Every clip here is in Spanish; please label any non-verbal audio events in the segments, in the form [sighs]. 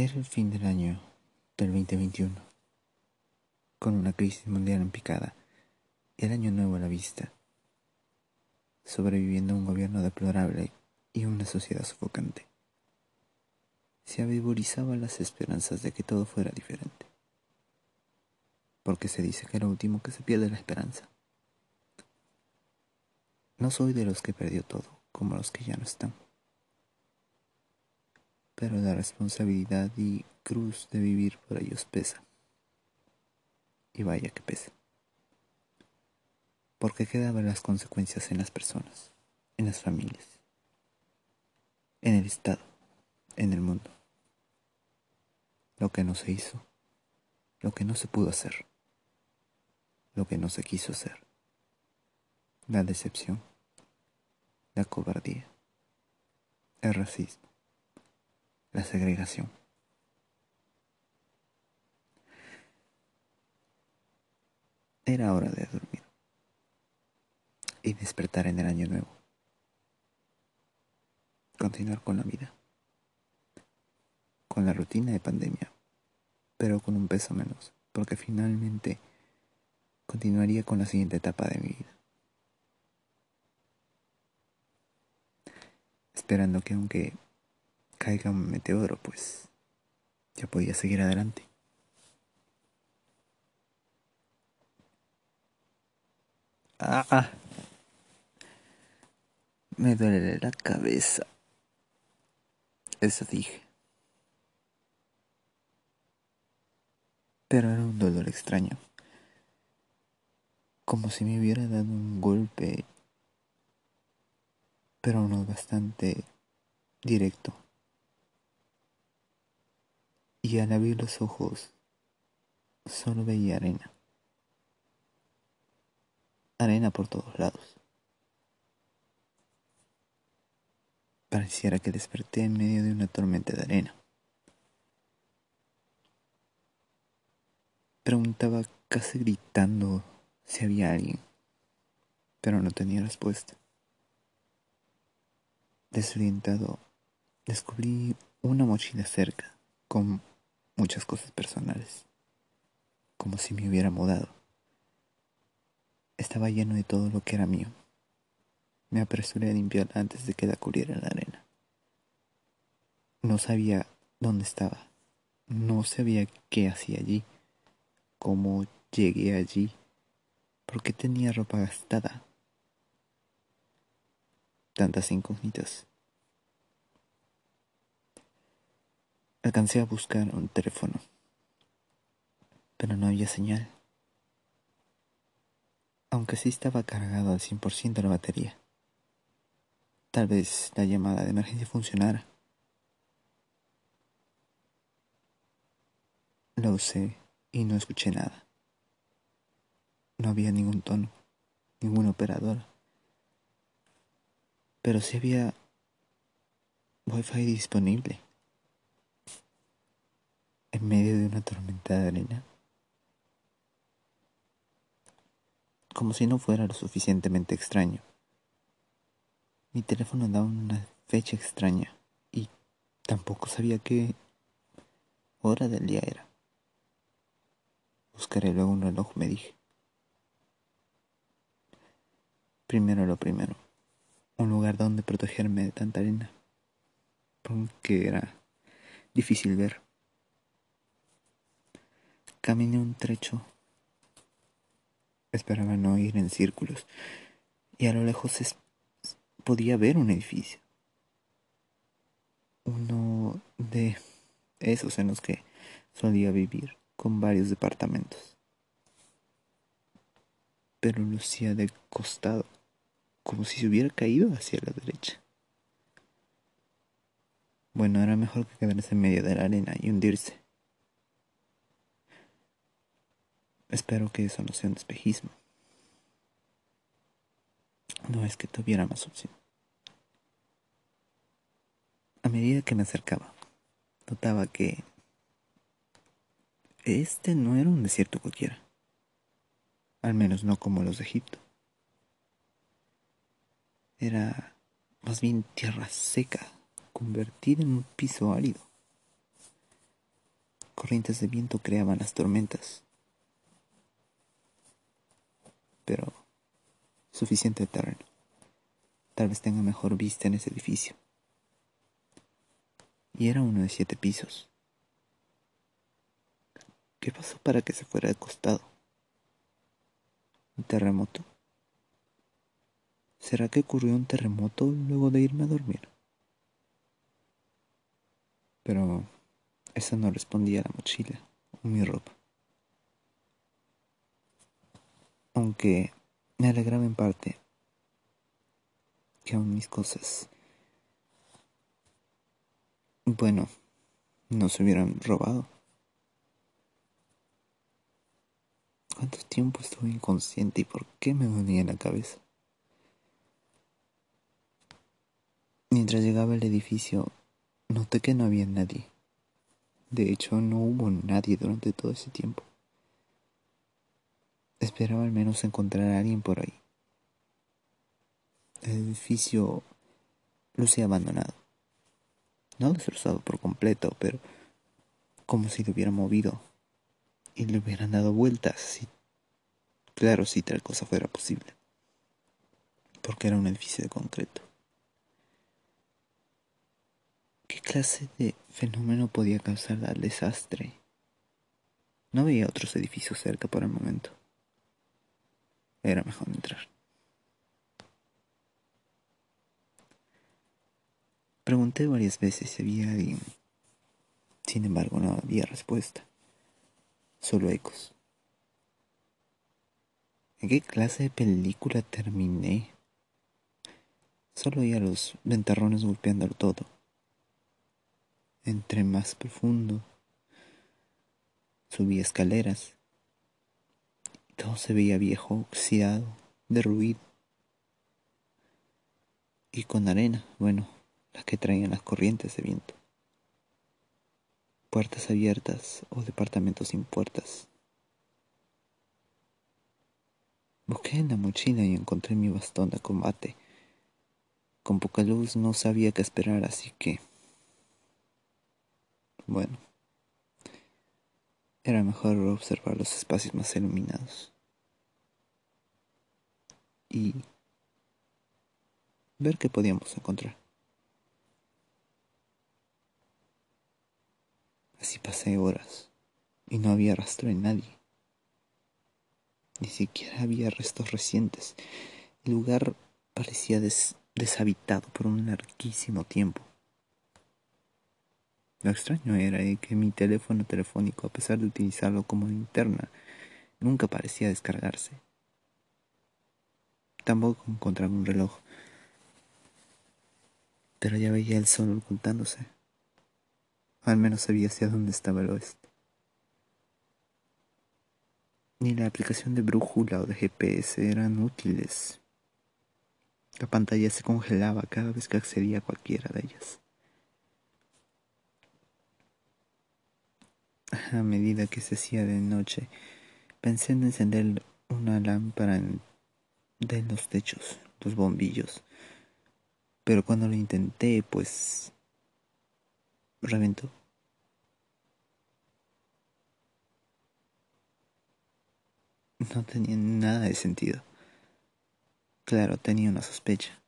Era el fin del año del 2021, con una crisis mundial en picada y el año nuevo a la vista, sobreviviendo a un gobierno deplorable y una sociedad sofocante. Se avivorizaban las esperanzas de que todo fuera diferente, porque se dice que lo último que se pierde la esperanza. No soy de los que perdió todo, como los que ya no están pero la responsabilidad y cruz de vivir por ellos pesa. Y vaya que pesa. Porque quedaban las consecuencias en las personas, en las familias, en el Estado, en el mundo. Lo que no se hizo, lo que no se pudo hacer, lo que no se quiso hacer, la decepción, la cobardía, el racismo la segregación. Era hora de dormir y despertar en el año nuevo. Continuar con la vida, con la rutina de pandemia, pero con un peso menos, porque finalmente continuaría con la siguiente etapa de mi vida. Esperando que aunque caiga un meteoro, pues ya podía seguir adelante. Ah, ah. Me duele la cabeza. Eso dije. Pero era un dolor extraño. Como si me hubiera dado un golpe, pero no bastante directo y al abrir los ojos solo veía arena. Arena por todos lados. Pareciera que desperté en medio de una tormenta de arena. Preguntaba casi gritando si había alguien, pero no tenía respuesta. Desorientado, descubrí una mochila cerca con muchas cosas personales, como si me hubiera mudado. Estaba lleno de todo lo que era mío. Me apresuré a limpiarla antes de que la cubriera la arena. No sabía dónde estaba. No sabía qué hacía allí. Cómo llegué allí. ¿Por qué tenía ropa gastada? Tantas incógnitas. Alcancé a buscar un teléfono, pero no había señal, aunque sí estaba cargado al 100% la batería. Tal vez la llamada de emergencia funcionara. Lo usé y no escuché nada. No había ningún tono, ningún operador. Pero sí había wifi disponible en medio de una tormenta de arena. Como si no fuera lo suficientemente extraño. Mi teléfono daba una fecha extraña y tampoco sabía qué hora del día era. Buscaré luego un reloj, me dije. Primero lo primero, un lugar donde protegerme de tanta arena, porque era difícil ver. Caminé un trecho. Esperaba no ir en círculos. Y a lo lejos podía ver un edificio. Uno de esos en los que solía vivir, con varios departamentos. Pero lucía de costado, como si se hubiera caído hacia la derecha. Bueno, era mejor que quedarse en medio de la arena y hundirse. Espero que eso no sea un espejismo. No es que tuviera más opción. A medida que me acercaba, notaba que este no era un desierto cualquiera. Al menos no como los de Egipto. Era más bien tierra seca, convertida en un piso árido. corrientes de viento creaban las tormentas. Pero suficiente terreno. Tal vez tenga mejor vista en ese edificio. Y era uno de siete pisos. ¿Qué pasó para que se fuera de costado? ¿Un terremoto? ¿Será que ocurrió un terremoto luego de irme a dormir? Pero eso no respondía a la mochila o mi ropa. Aunque me alegraba en parte que aún mis cosas, bueno, no se hubieran robado. ¿Cuánto tiempo estuve inconsciente y por qué me dolía la cabeza? Mientras llegaba al edificio, noté que no había nadie. De hecho, no hubo nadie durante todo ese tiempo. Esperaba al menos encontrar a alguien por ahí. El edificio lucía abandonado. No destrozado por completo, pero como si lo hubiera movido y le hubieran dado vueltas. claro, si tal cosa fuera posible. Porque era un edificio de concreto. ¿Qué clase de fenómeno podía causar el desastre? No veía otros edificios cerca por el momento. Era mejor entrar. Pregunté varias veces si había alguien. Sin embargo, no había respuesta. Solo ecos. ¿En qué clase de película terminé? Solo oía los ventarrones golpeándolo todo. Entré más profundo. Subí escaleras. Todo se veía viejo, oxidado, derruido. Y con arena, bueno, las que traían las corrientes de viento. Puertas abiertas o departamentos sin puertas. Busqué en la mochila y encontré mi bastón de combate. Con poca luz no sabía qué esperar, así que... Bueno. Era mejor observar los espacios más iluminados. Y ver qué podíamos encontrar. Así pasé horas y no había rastro de nadie. Ni siquiera había restos recientes. El lugar parecía deshabitado por un larguísimo tiempo. Lo extraño era que mi teléfono telefónico, a pesar de utilizarlo como linterna, nunca parecía descargarse. Tampoco encontraba un reloj, pero ya veía el sol ocultándose. Al menos sabía hacia dónde estaba el oeste. Ni la aplicación de brújula o de GPS eran útiles. La pantalla se congelaba cada vez que accedía a cualquiera de ellas. A medida que se hacía de noche, pensé en encender una lámpara de los techos, los bombillos. Pero cuando lo intenté, pues reventó. No tenía nada de sentido. Claro, tenía una sospecha.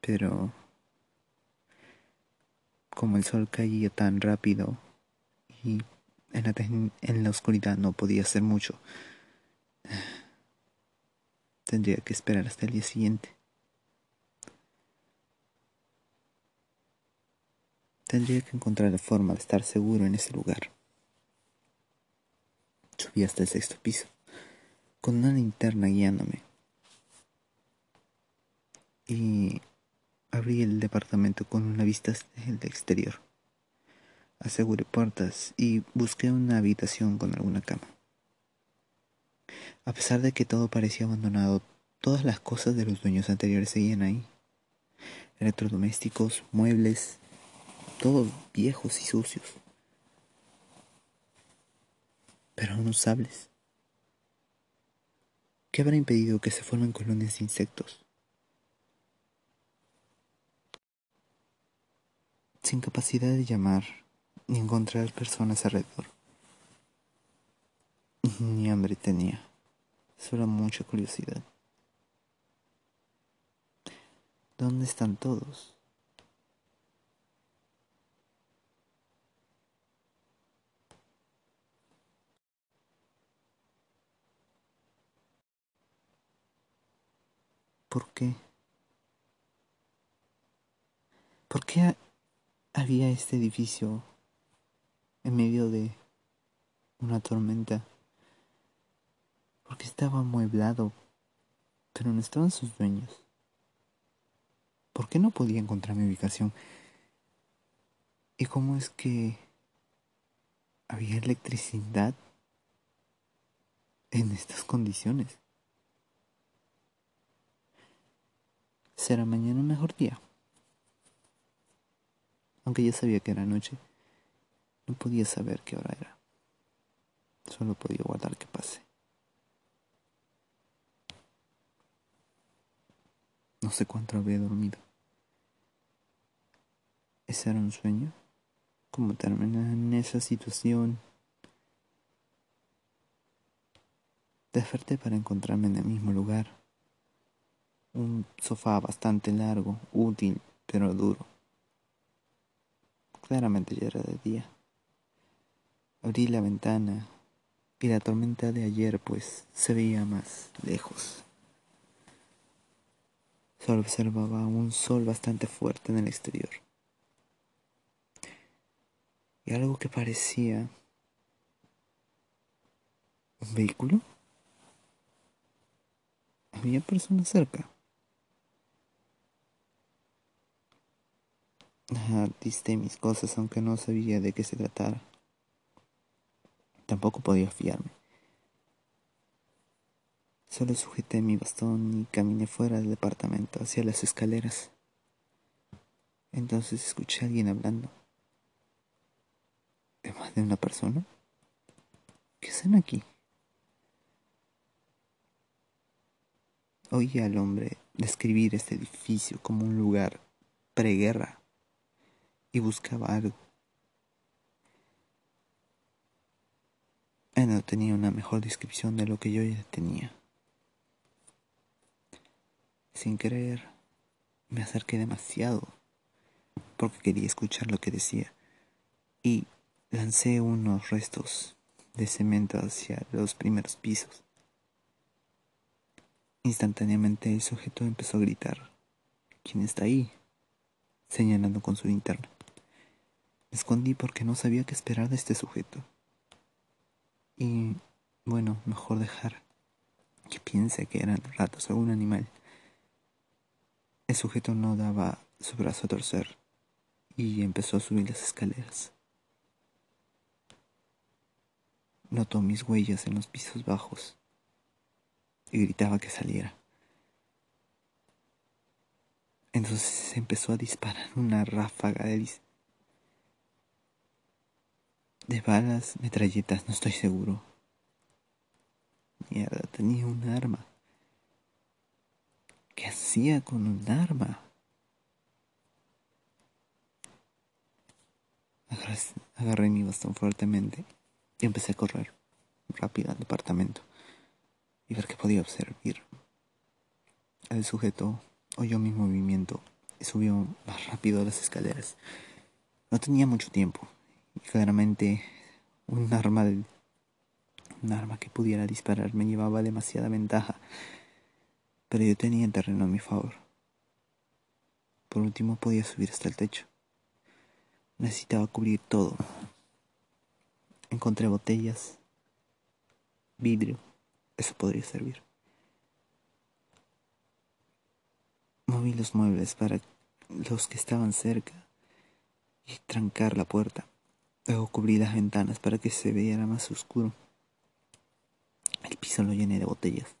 Pero como el sol caía tan rápido y en la, en la oscuridad no podía hacer mucho, [sighs] tendría que esperar hasta el día siguiente. Tendría que encontrar la forma de estar seguro en ese lugar. Subí hasta el sexto piso, con una linterna guiándome. Y abrí el departamento con una vista del exterior. Aseguré puertas y busqué una habitación con alguna cama. A pesar de que todo parecía abandonado, todas las cosas de los dueños anteriores seguían ahí. Electrodomésticos, muebles, todos viejos y sucios, pero aún usables. ¿Qué habrá impedido que se formen colonias de insectos? Sin capacidad de llamar ni encontrar personas alrededor. Ni hambre tenía, solo mucha curiosidad. ¿Dónde están todos? ¿Por qué? ¿Por qué había este edificio en medio de una tormenta? Porque estaba amueblado, pero no estaban sus dueños. ¿Por qué no podía encontrar mi ubicación? ¿Y cómo es que había electricidad en estas condiciones? ¿Será mañana un mejor día? Aunque ya sabía que era noche, no podía saber qué hora era. Solo podía guardar que pase. No sé cuánto había dormido. ¿Ese era un sueño? ¿Cómo terminar en esa situación? Desperté para encontrarme en el mismo lugar un sofá bastante largo, útil, pero duro. Claramente ya era de día. Abrí la ventana y la tormenta de ayer pues se veía más lejos. Solo observaba un sol bastante fuerte en el exterior. Y algo que parecía un vehículo. Había personas cerca. Diste mis cosas aunque no sabía de qué se tratara. Tampoco podía fiarme. Solo sujeté mi bastón y caminé fuera del departamento hacia las escaleras. Entonces escuché a alguien hablando. ¿De más de una persona? ¿Qué hacen aquí? Oí al hombre describir este edificio como un lugar preguerra y buscaba algo. Él no tenía una mejor descripción de lo que yo ya tenía. Sin querer, me acerqué demasiado porque quería escuchar lo que decía y lancé unos restos de cemento hacia los primeros pisos. Instantáneamente el sujeto empezó a gritar, ¿quién está ahí? señalando con su linterna. Me escondí porque no sabía qué esperar de este sujeto. Y bueno, mejor dejar que piense que eran ratos o algún animal. El sujeto no daba su brazo a torcer y empezó a subir las escaleras. Notó mis huellas en los pisos bajos y gritaba que saliera. Entonces empezó a disparar una ráfaga de, de balas, metralletas, no estoy seguro. Mierda, tenía un arma. ¿Qué hacía con un arma? Agarré, mi bastón fuertemente y empecé a correr rápido al departamento y ver qué podía observar. El sujeto oyó mi movimiento y subió más rápido las escaleras. No tenía mucho tiempo claramente un arma un arma que pudiera disparar me llevaba demasiada ventaja, pero yo tenía el terreno a mi favor. Por último podía subir hasta el techo. Necesitaba cubrir todo. Encontré botellas, vidrio, eso podría servir. Moví los muebles para los que estaban cerca y trancar la puerta. Luego cubrí las ventanas para que se viera más oscuro. El piso lo llené de botellas.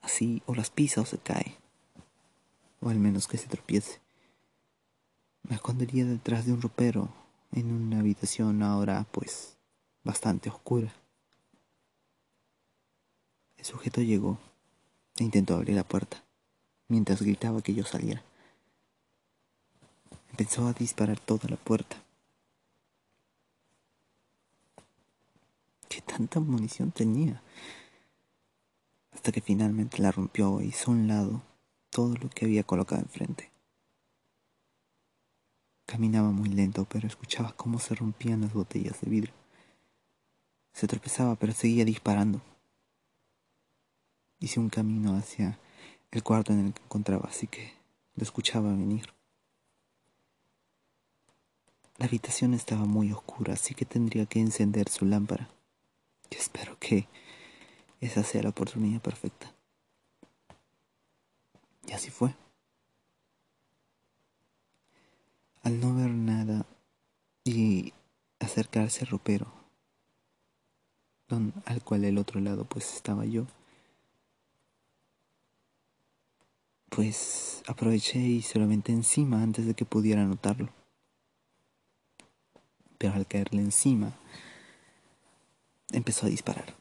Así o las pisa o se cae. O al menos que se tropiece. Me escondería detrás de un ropero en una habitación ahora pues bastante oscura. El sujeto llegó e intentó abrir la puerta mientras gritaba que yo saliera. Empezó a disparar toda la puerta ¿Qué tanta munición tenía? Hasta que finalmente la rompió e hizo a un lado todo lo que había colocado enfrente. Caminaba muy lento, pero escuchaba cómo se rompían las botellas de vidrio. Se tropezaba, pero seguía disparando. Hice un camino hacia el cuarto en el que encontraba, así que lo escuchaba venir. La habitación estaba muy oscura, así que tendría que encender su lámpara. Y espero que esa sea la oportunidad perfecta. Y así fue. Al no ver nada y acercarse al ropero, al cual el otro lado pues estaba yo, pues aproveché y lo encima antes de que pudiera notarlo. Pero al caerle encima, empezó a disparar.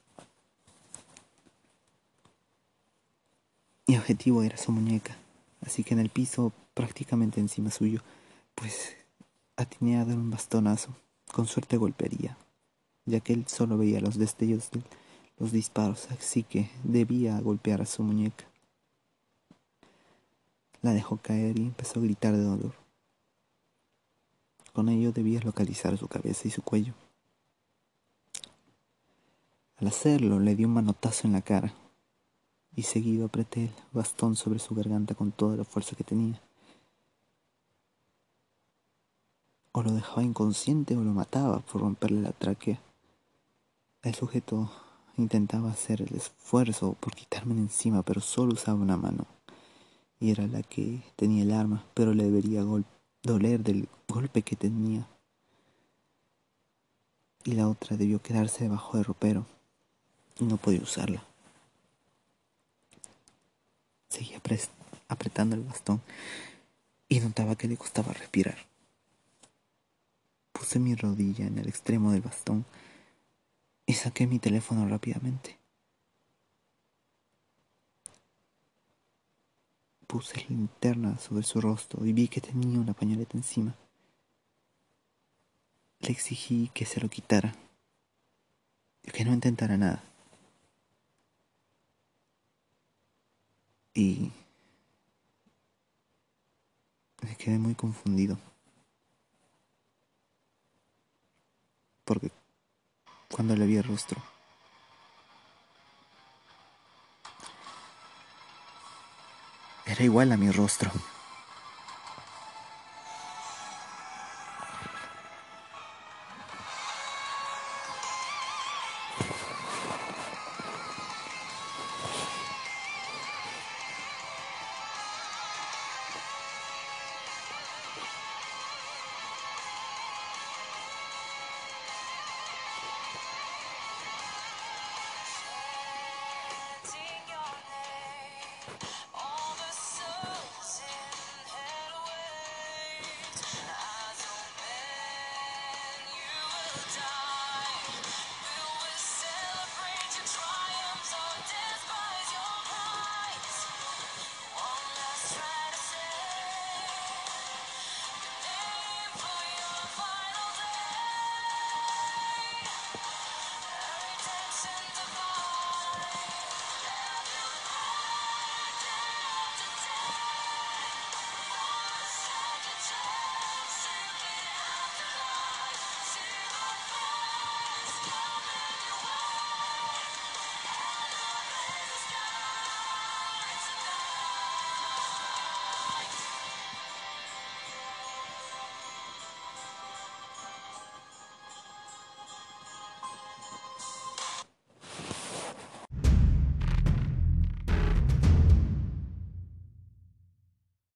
Mi objetivo era su muñeca, así que en el piso, prácticamente encima suyo, pues atiné a dar un bastonazo. Con suerte golpearía, ya que él solo veía los destellos de los disparos, así que debía golpear a su muñeca. La dejó caer y empezó a gritar de dolor. Con ello debía localizar su cabeza y su cuello. Al hacerlo le di un manotazo en la cara y seguido apreté el bastón sobre su garganta con toda la fuerza que tenía. O lo dejaba inconsciente o lo mataba por romperle la tráquea. El sujeto intentaba hacer el esfuerzo por quitarme encima, pero solo usaba una mano y era la que tenía el arma, pero le debería doler del golpe que tenía. Y la otra debió quedarse debajo del ropero y no podía usarla. Seguía apretando el bastón y notaba que le costaba respirar. Puse mi rodilla en el extremo del bastón y saqué mi teléfono rápidamente. Puse la linterna sobre su rostro y vi que tenía una pañoleta encima. Le exigí que se lo quitara y que no intentara nada. Y me quedé muy confundido. Porque cuando le vi el rostro, Era igual a mi rostro.